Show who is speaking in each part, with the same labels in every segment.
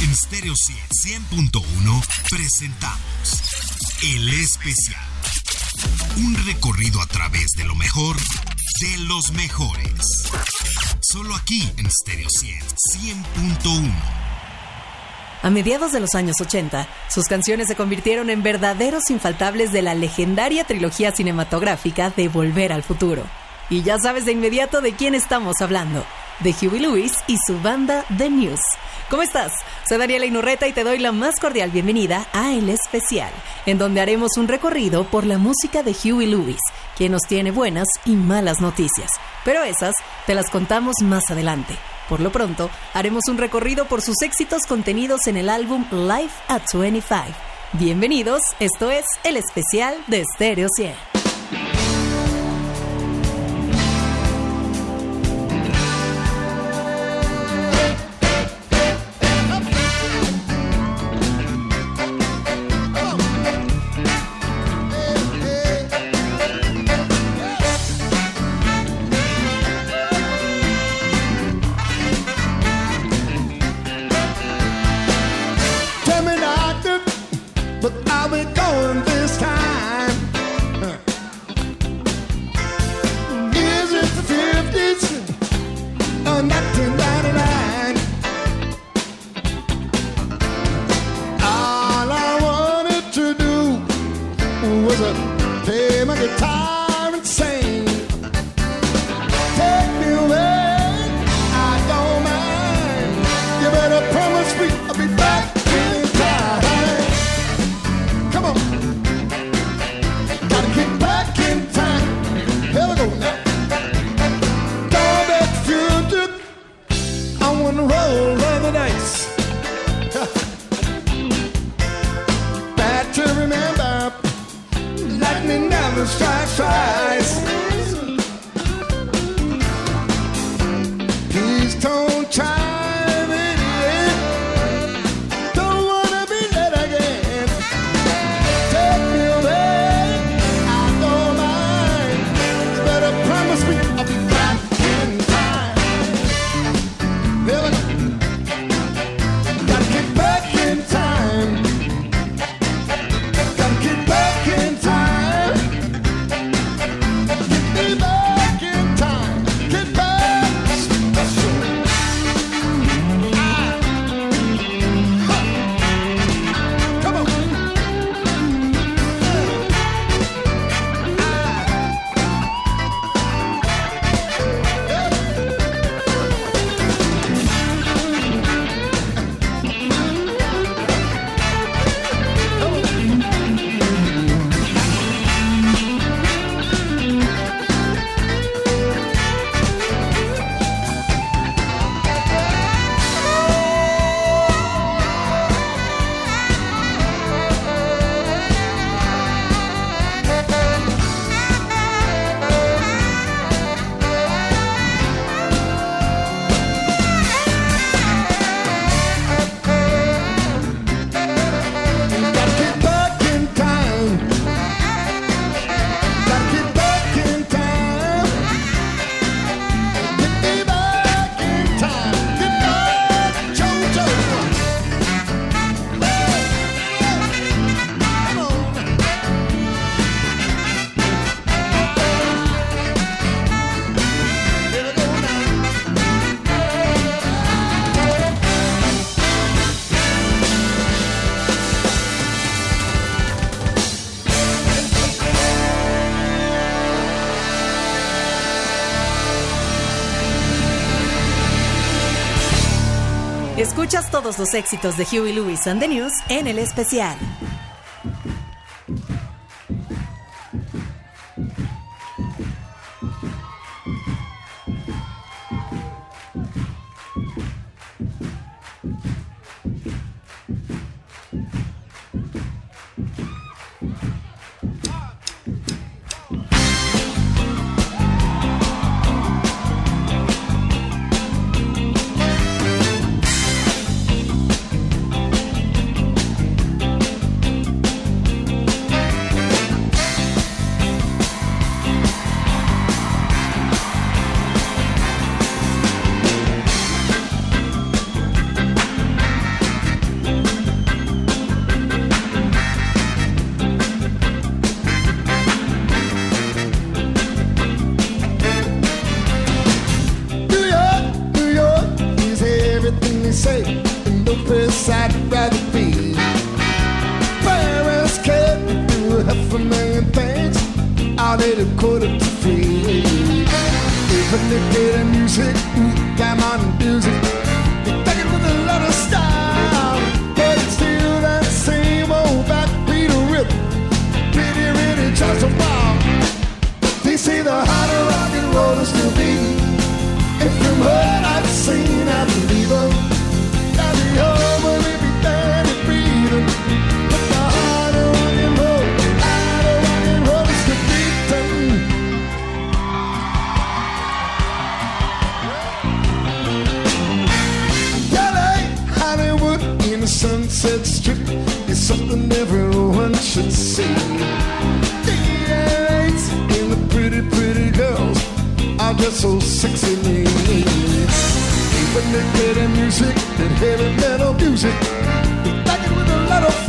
Speaker 1: En Stereo 100.1 presentamos El Especial. Un recorrido a través de lo mejor de los mejores. Solo aquí en Stereo 100.1.
Speaker 2: A mediados de los años 80, sus canciones se convirtieron en verdaderos infaltables de la legendaria trilogía cinematográfica de Volver al Futuro. Y ya sabes de inmediato de quién estamos hablando, de Huey Lewis y su banda The News. ¿Cómo estás? Soy Daniela Inurreta y te doy la más cordial bienvenida a El Especial, en donde haremos un recorrido por la música de Huey Lewis, quien nos tiene buenas y malas noticias. Pero esas te las contamos más adelante. Por lo pronto, haremos un recorrido por sus éxitos contenidos en el álbum Life at 25. Bienvenidos, esto es el especial de Stereo 100. Los éxitos de Huey Lewis and the News en el especial. Even if it music, I'm on music. should see. The pretty, pretty girls are just so sexy me. Even the music, and heavy metal music, back with a lot of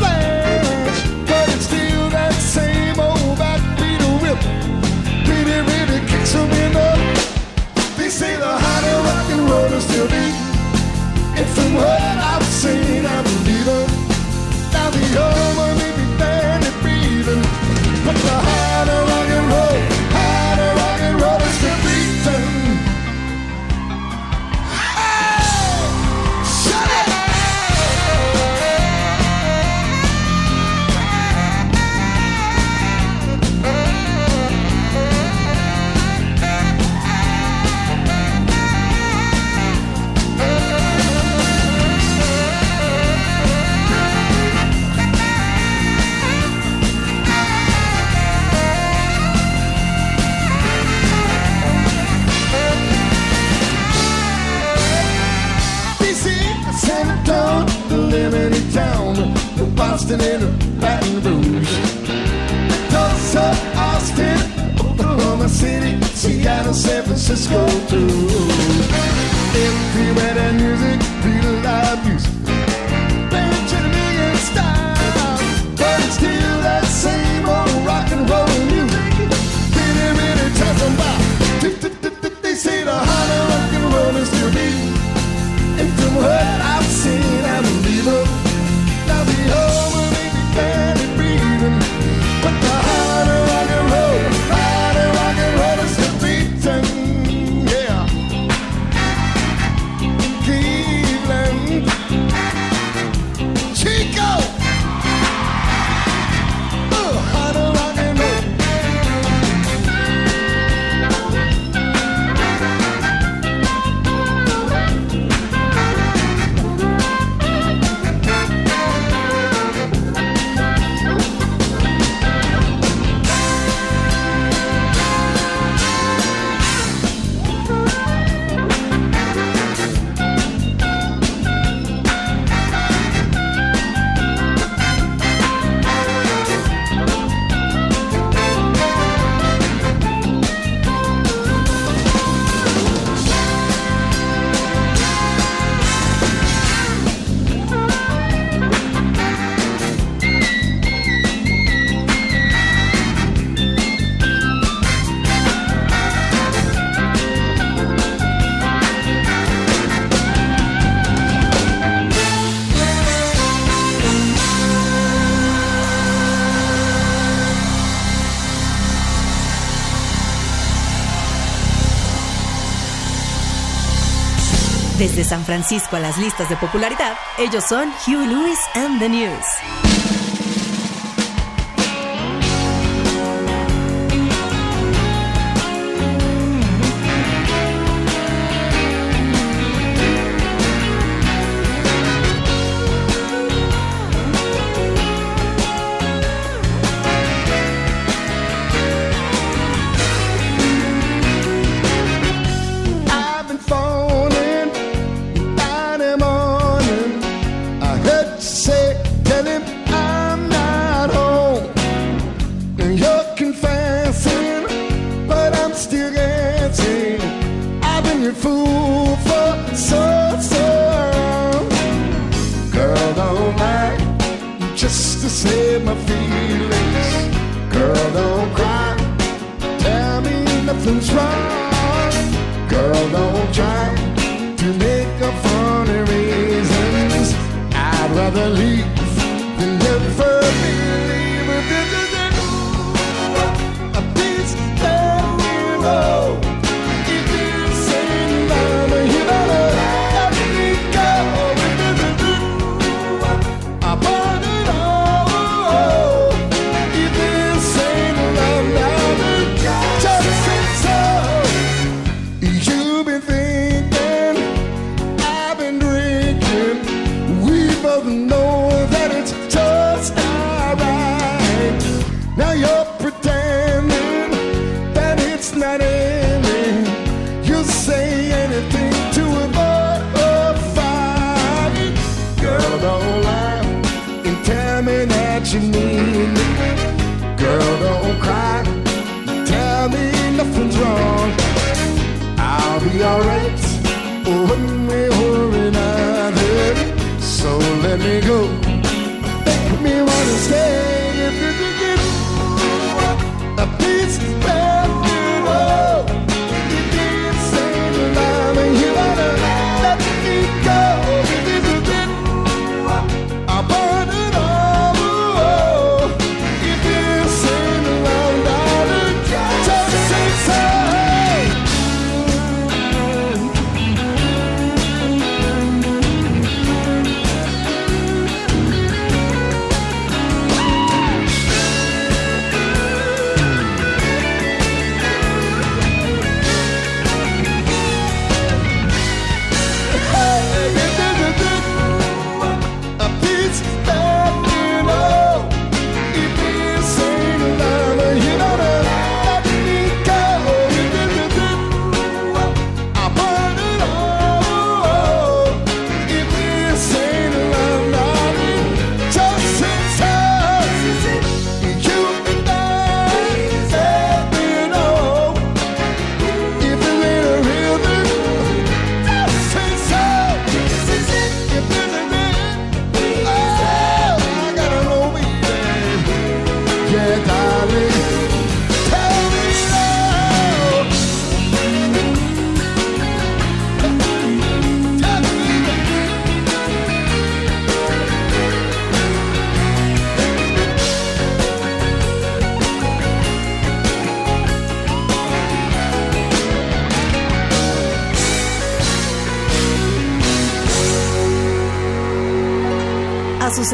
Speaker 2: San Francisco a
Speaker 3: las listas de popularidad, ellos son Hugh Lewis and the News.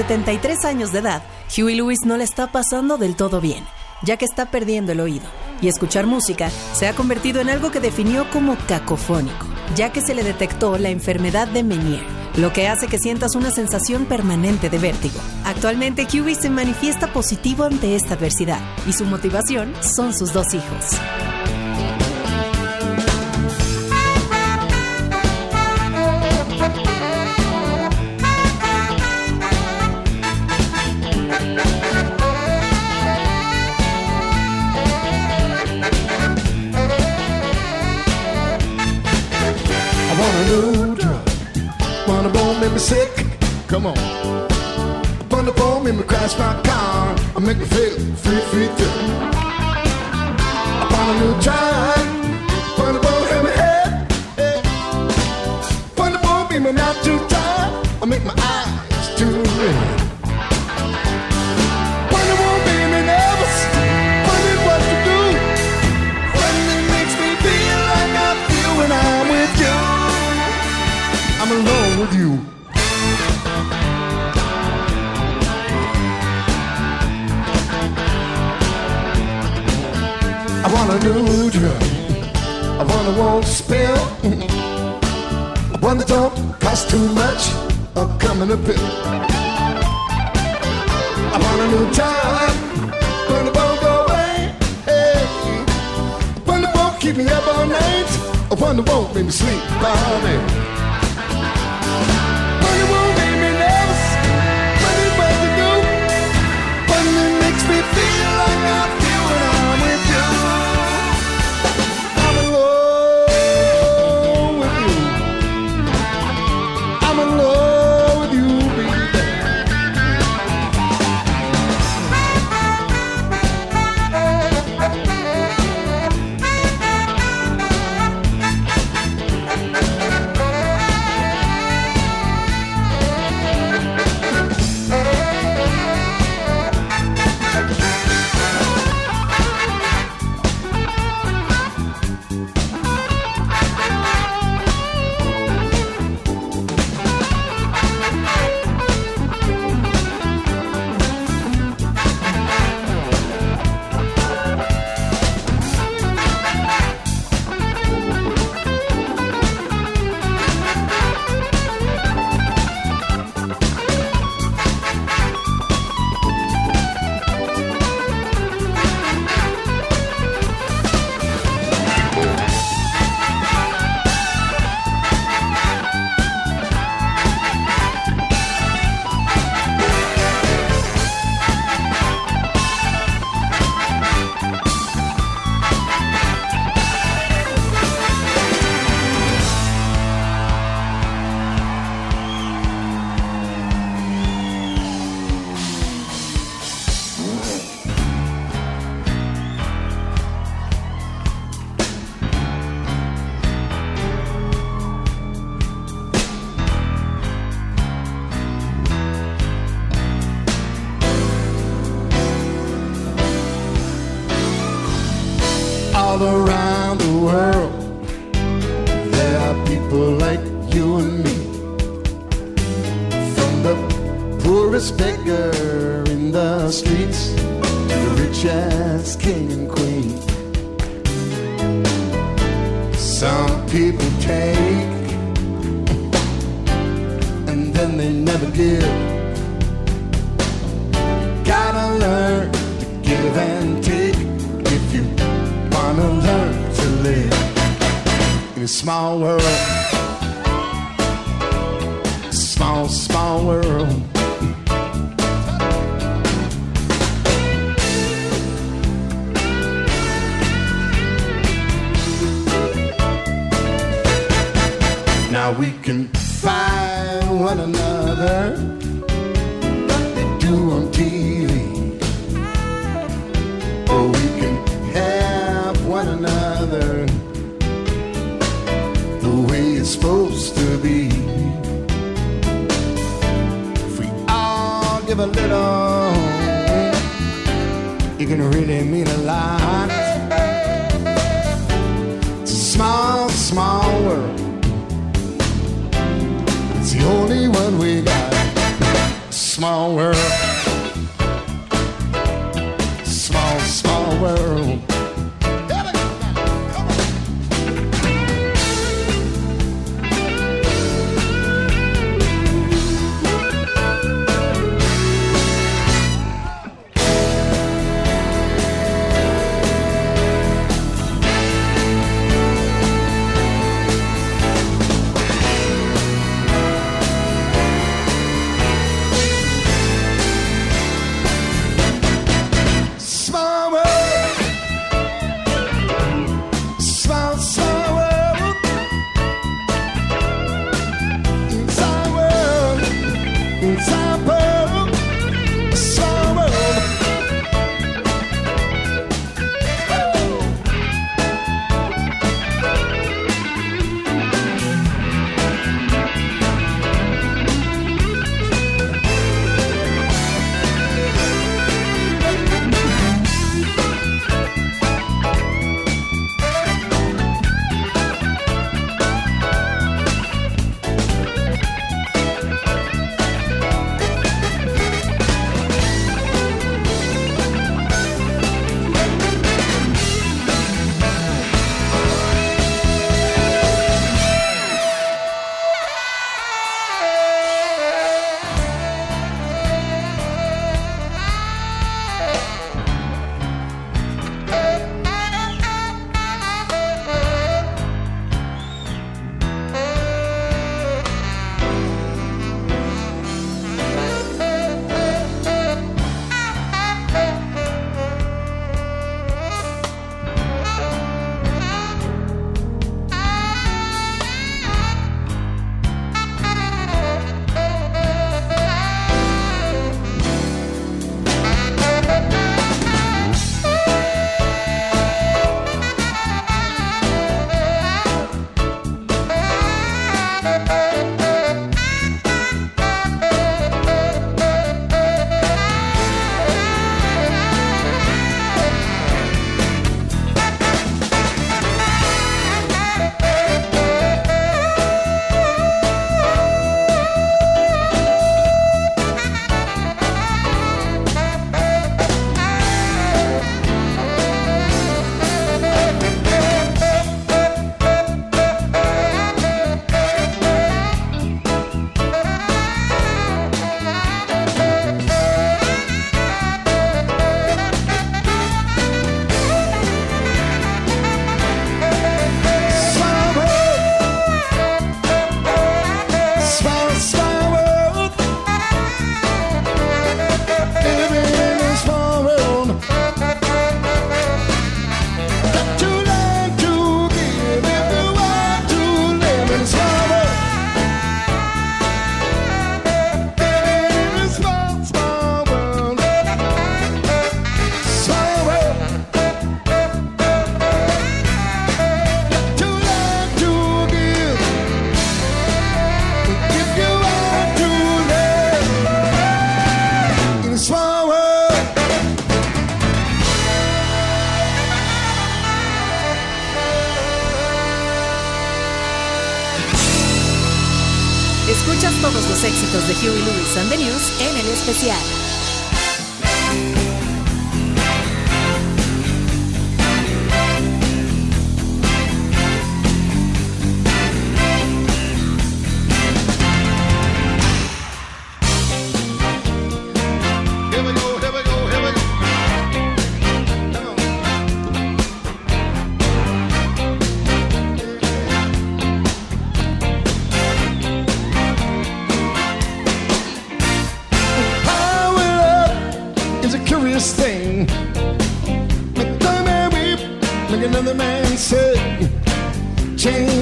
Speaker 3: 73 años de edad, Huey Lewis no le está pasando del todo bien, ya que está perdiendo el oído. Y escuchar música se ha convertido en algo que definió como cacofónico, ya que se le detectó la enfermedad de Meniere, lo que hace que sientas una sensación permanente de vértigo. Actualmente Huey se manifiesta positivo ante esta adversidad y su motivación son sus dos hijos.
Speaker 2: Me sick. Come on. Wanna bone make me crash my car. I make me feel free, free, free. I want a new drug. Wanna bone make me head. Hey. Wanna bone make me not too tired. I make my eyes want a new drug. I want a won't spill. One that don't cost too much. Or come in a pill. I want a new time. When the won't go away. Hey. When the won't keep me up all night. When the won't make me sleep all night. When it won't small world. Small, small world. Now we can you can really mean a lot. It's a small, small world. It's the only one we got. Small world.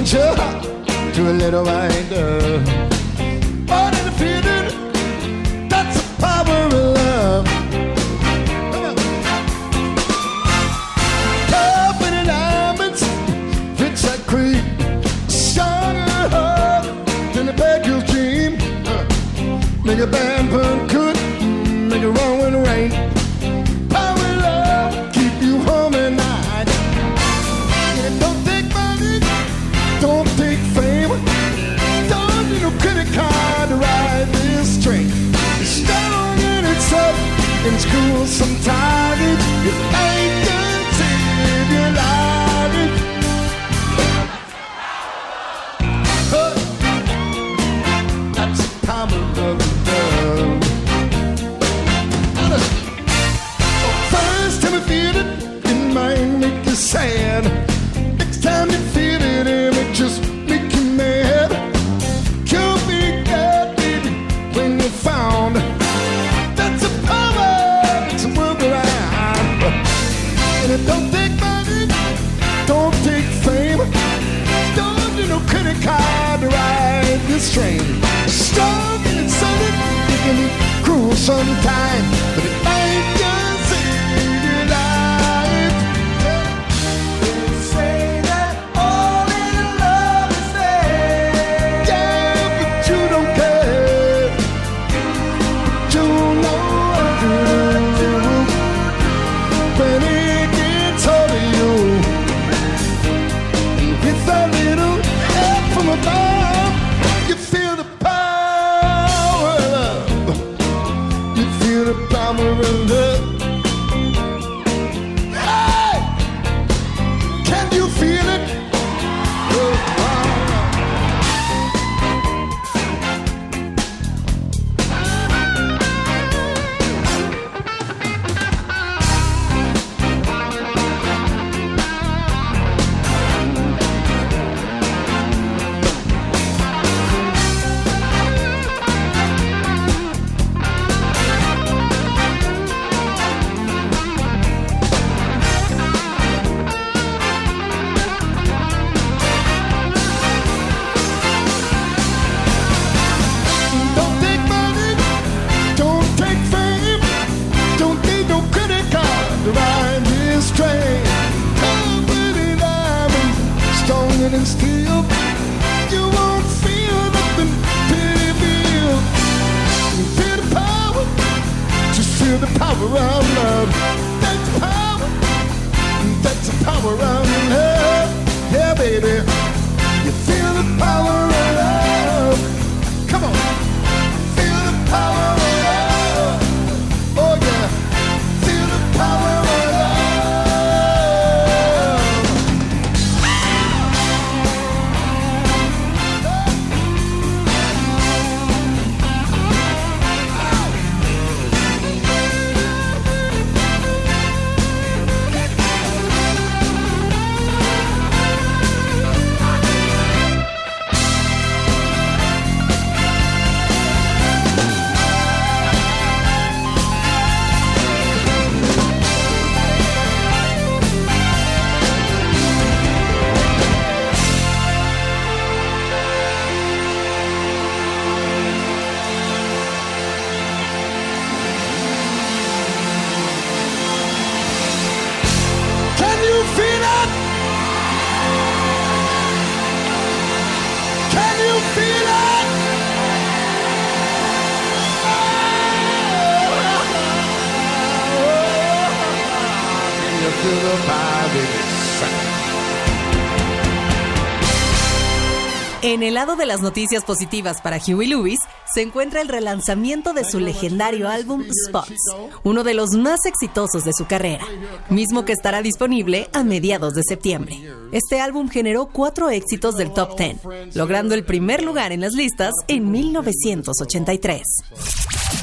Speaker 2: to a little white girl. Lado de las noticias positivas para Huey Lewis se encuentra el relanzamiento de su legendario álbum Spots, uno de los más exitosos de su carrera, mismo que estará disponible a mediados de septiembre. Este álbum generó cuatro éxitos del top 10, logrando el primer lugar en las listas en 1983.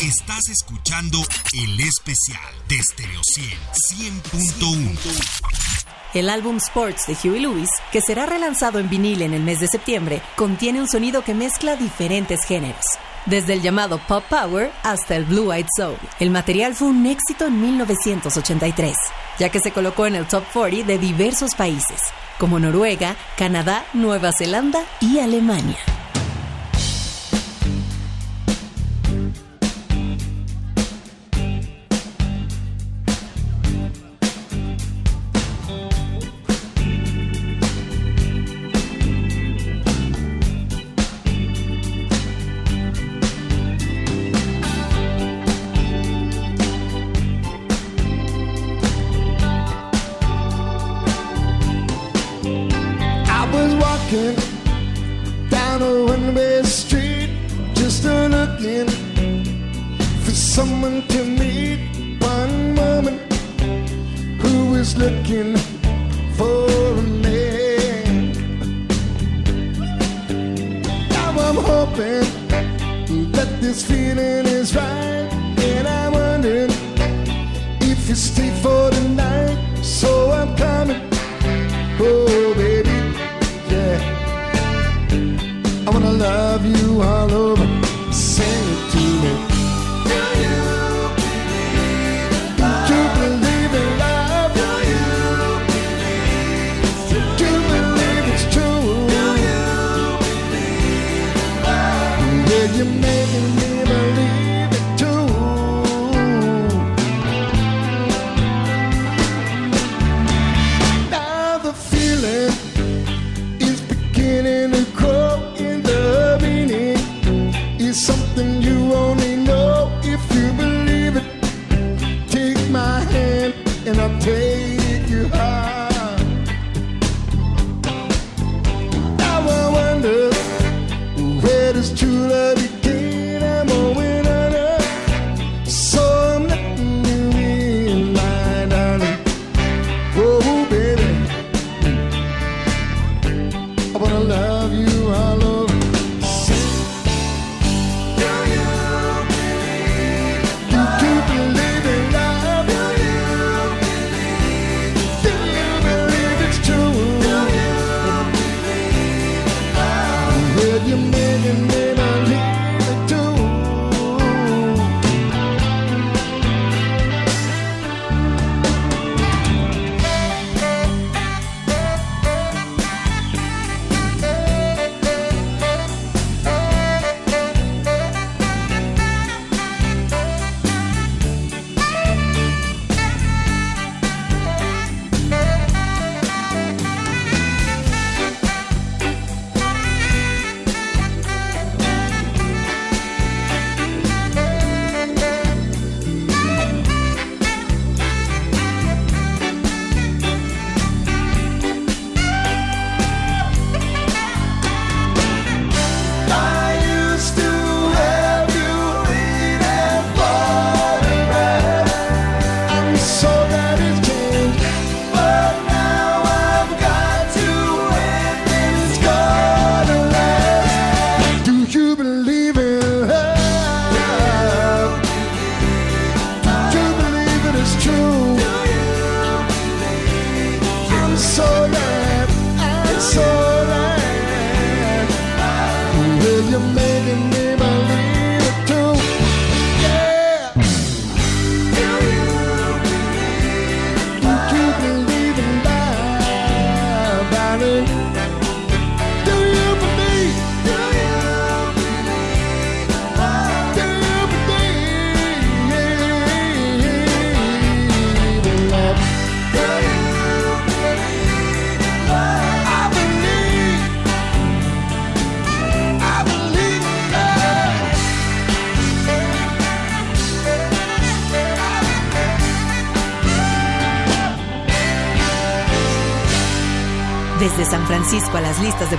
Speaker 1: Estás escuchando el especial de Stereo 100 100.1.
Speaker 2: El álbum Sports de Huey Lewis, que será relanzado en vinil en el mes de septiembre, contiene un sonido que mezcla diferentes géneros. Desde el llamado Pop Power hasta el Blue Eyed Soul. El material fue un éxito en 1983, ya que se colocó en el top 40 de diversos países, como Noruega, Canadá, Nueva Zelanda y Alemania.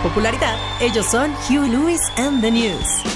Speaker 2: popularidad, ellos son Hugh Lewis and the News.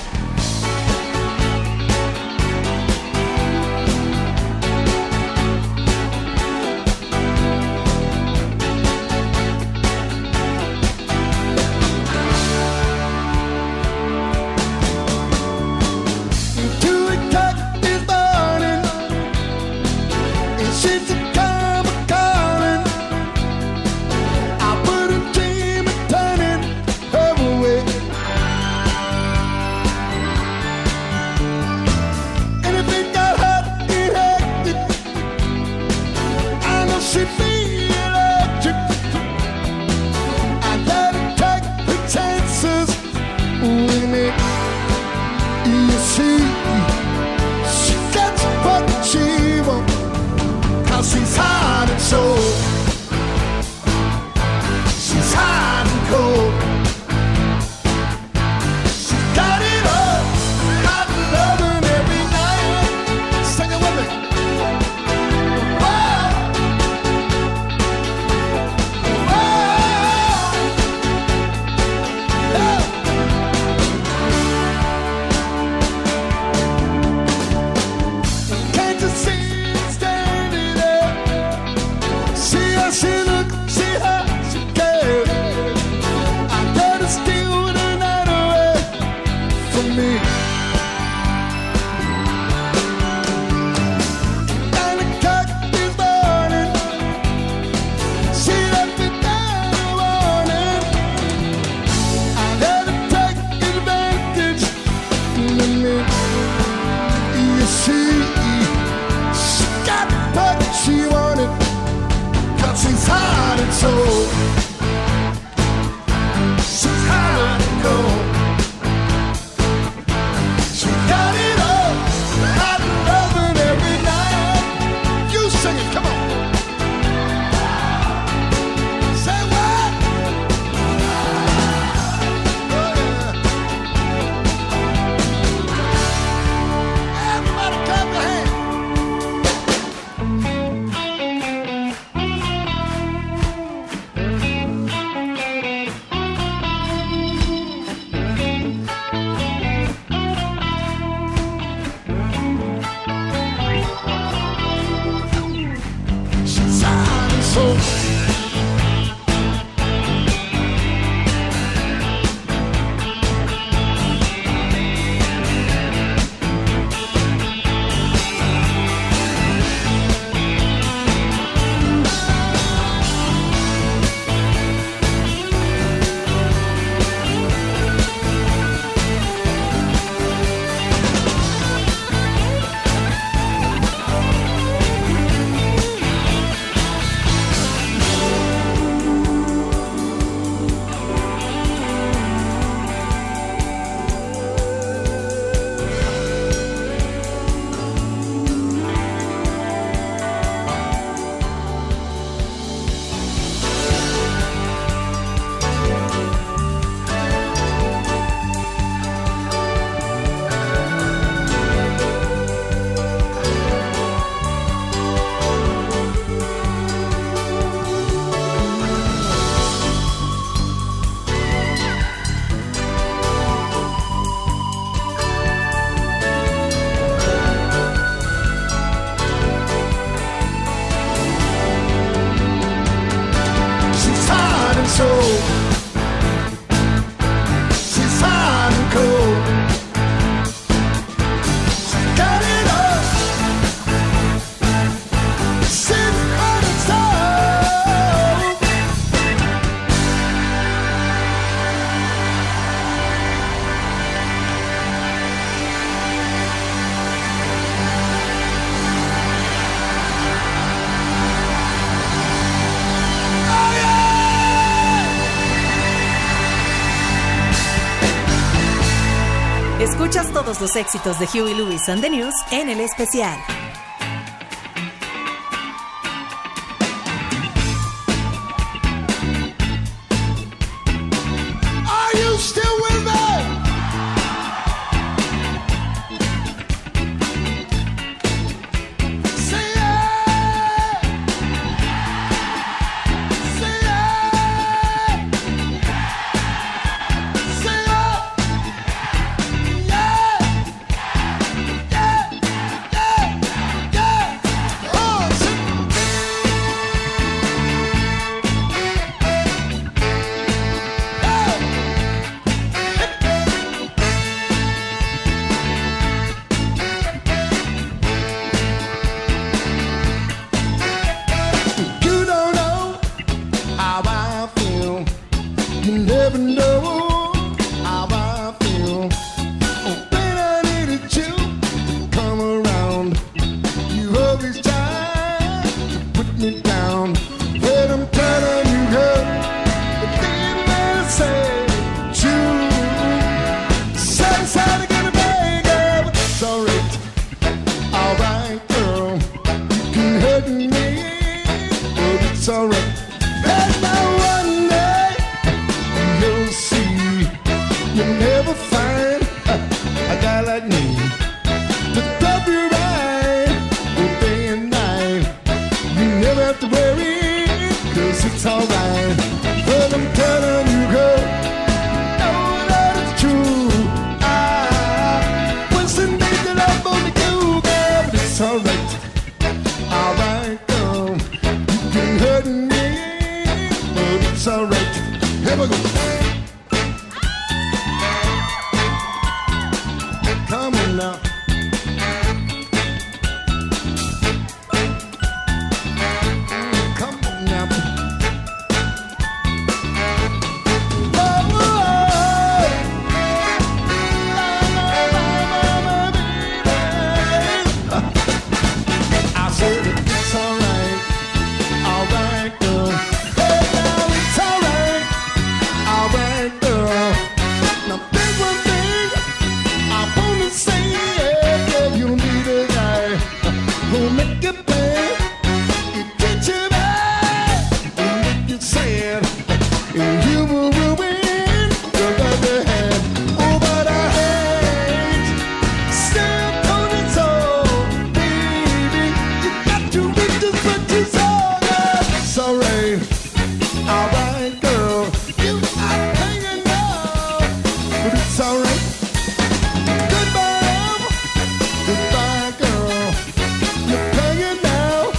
Speaker 2: todos los éxitos de Huey Lewis and the News en el especial. It's alright. Goodbye, love. Goodbye, girl. You're paying now,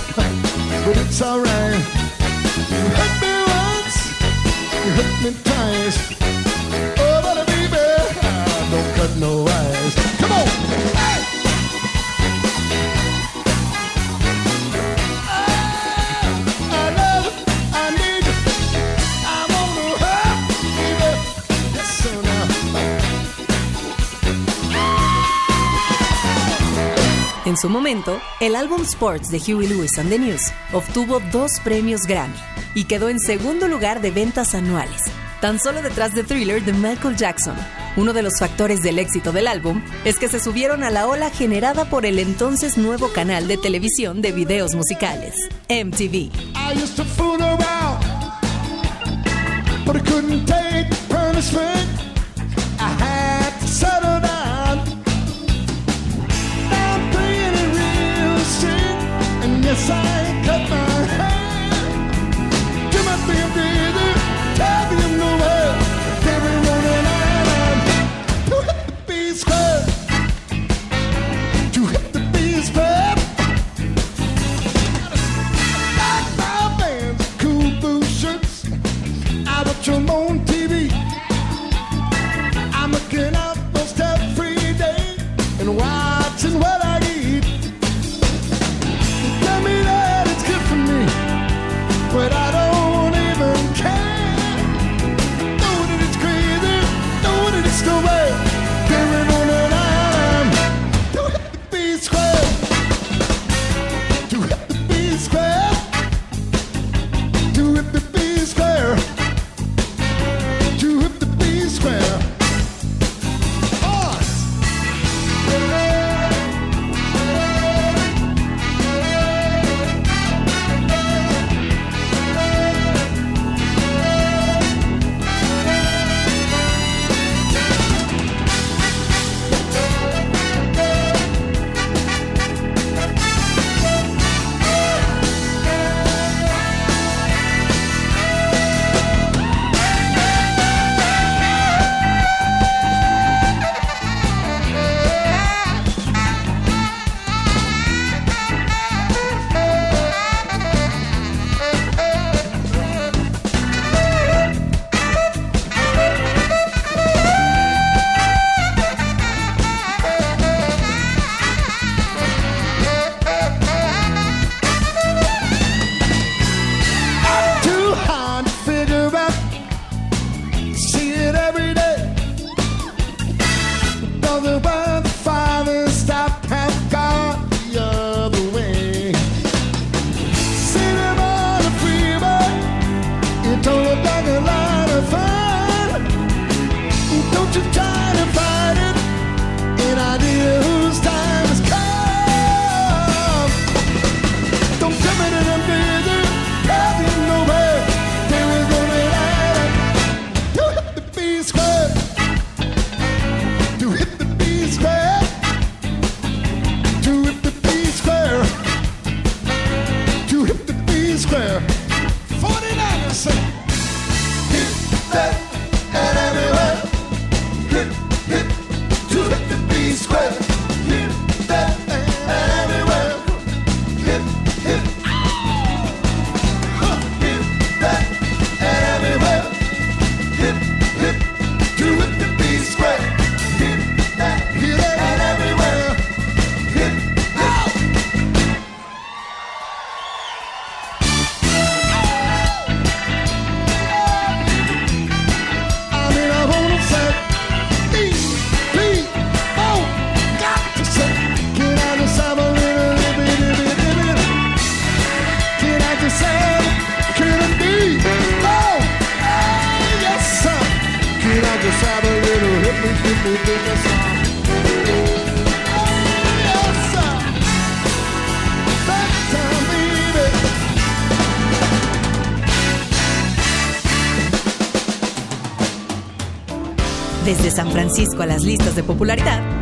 Speaker 2: but it's alright. You hurt me once, you hurt me twice.
Speaker 3: En su momento, el álbum Sports de Huey Lewis and the News obtuvo dos premios Grammy y quedó en segundo lugar de ventas anuales, tan solo detrás de Thriller de Michael Jackson. Uno de los factores del éxito del álbum es que se subieron a la ola generada por el entonces nuevo canal de televisión de videos musicales, MTV.
Speaker 2: I used to fool.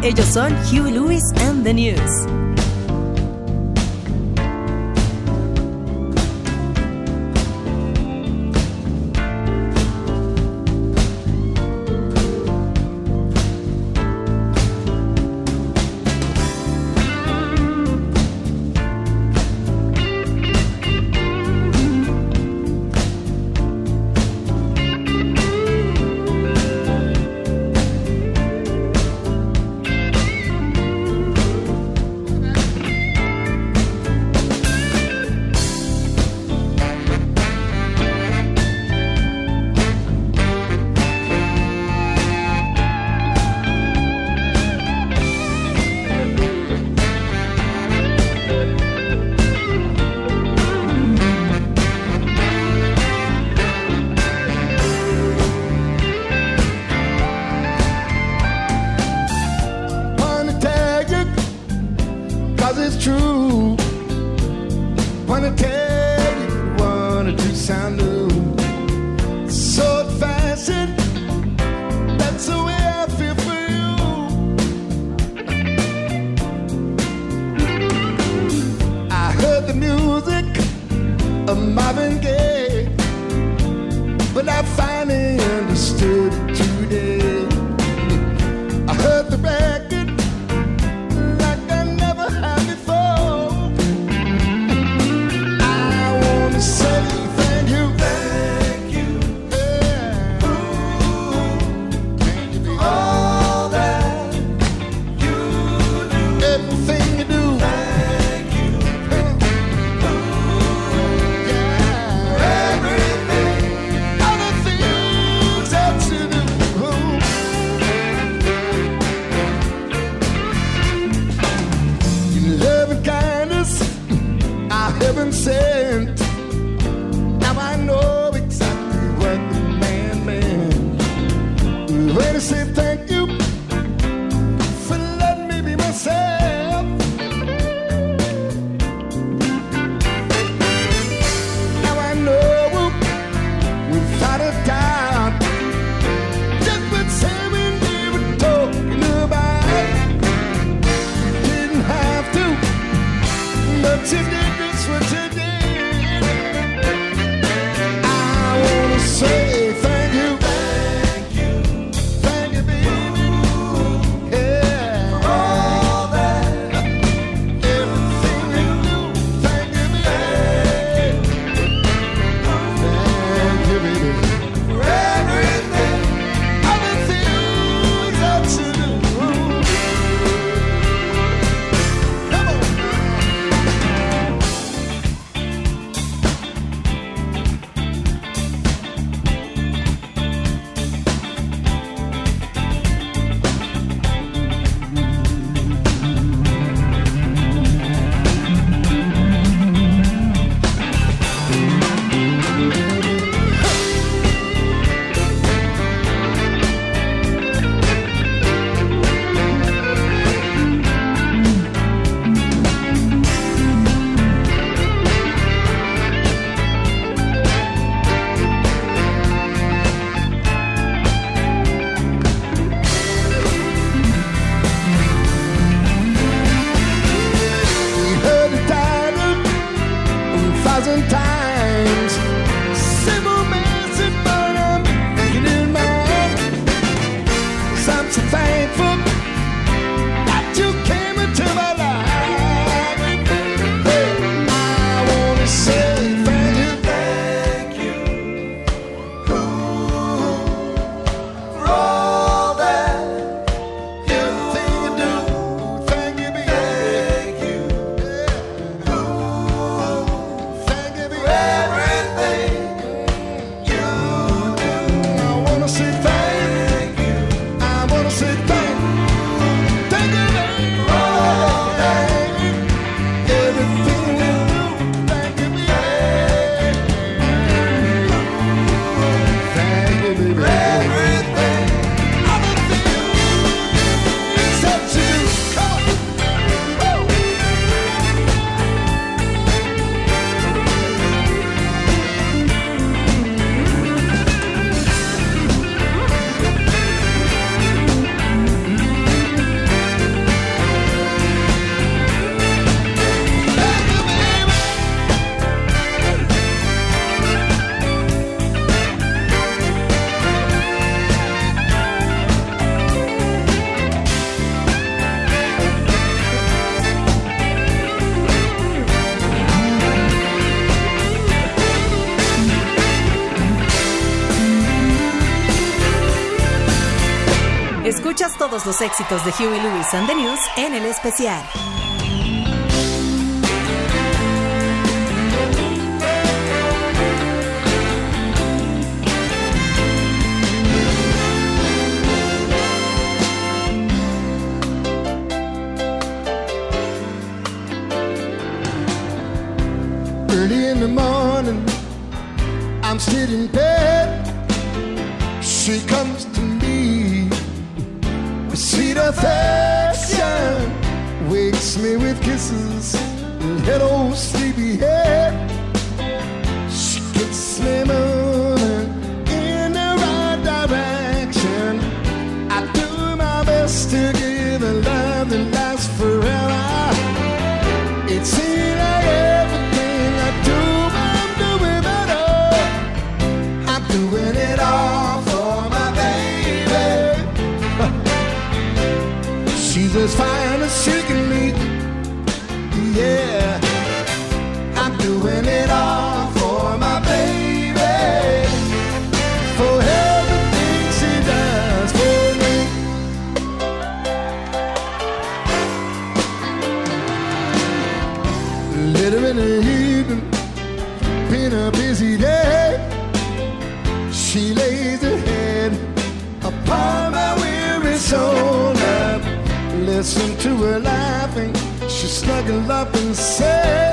Speaker 3: Ellos son Huey Lewis and the News.
Speaker 2: Sent.
Speaker 3: Todos los éxitos de Huey Lewis and the News en el especial.
Speaker 2: Early in the morning, I'm still in bed. She comes affection, wakes me with kisses, and little sleepy head. She gets me snuggle up and say,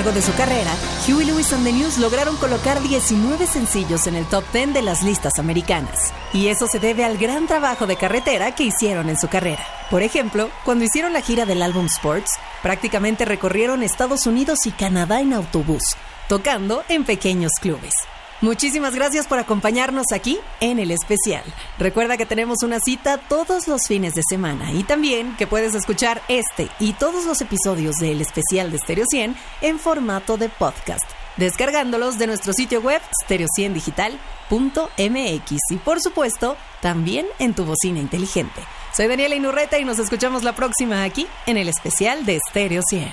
Speaker 3: de su carrera, Huey Lewis and the News lograron colocar 19 sencillos en el top 10 de las listas americanas. Y eso se debe al gran trabajo de carretera que hicieron en su carrera. Por ejemplo, cuando hicieron la gira del álbum Sports, prácticamente recorrieron Estados Unidos y Canadá en autobús, tocando en pequeños clubes. Muchísimas gracias por acompañarnos aquí en el especial. Recuerda que tenemos una cita todos los fines de semana y también que puedes escuchar este y todos los episodios del especial de Stereo 100 en formato de podcast, descargándolos de nuestro sitio web stereo100digital.mx y por supuesto también en tu bocina inteligente. Soy Daniela Inurreta y nos escuchamos la próxima aquí en el especial de Stereo 100.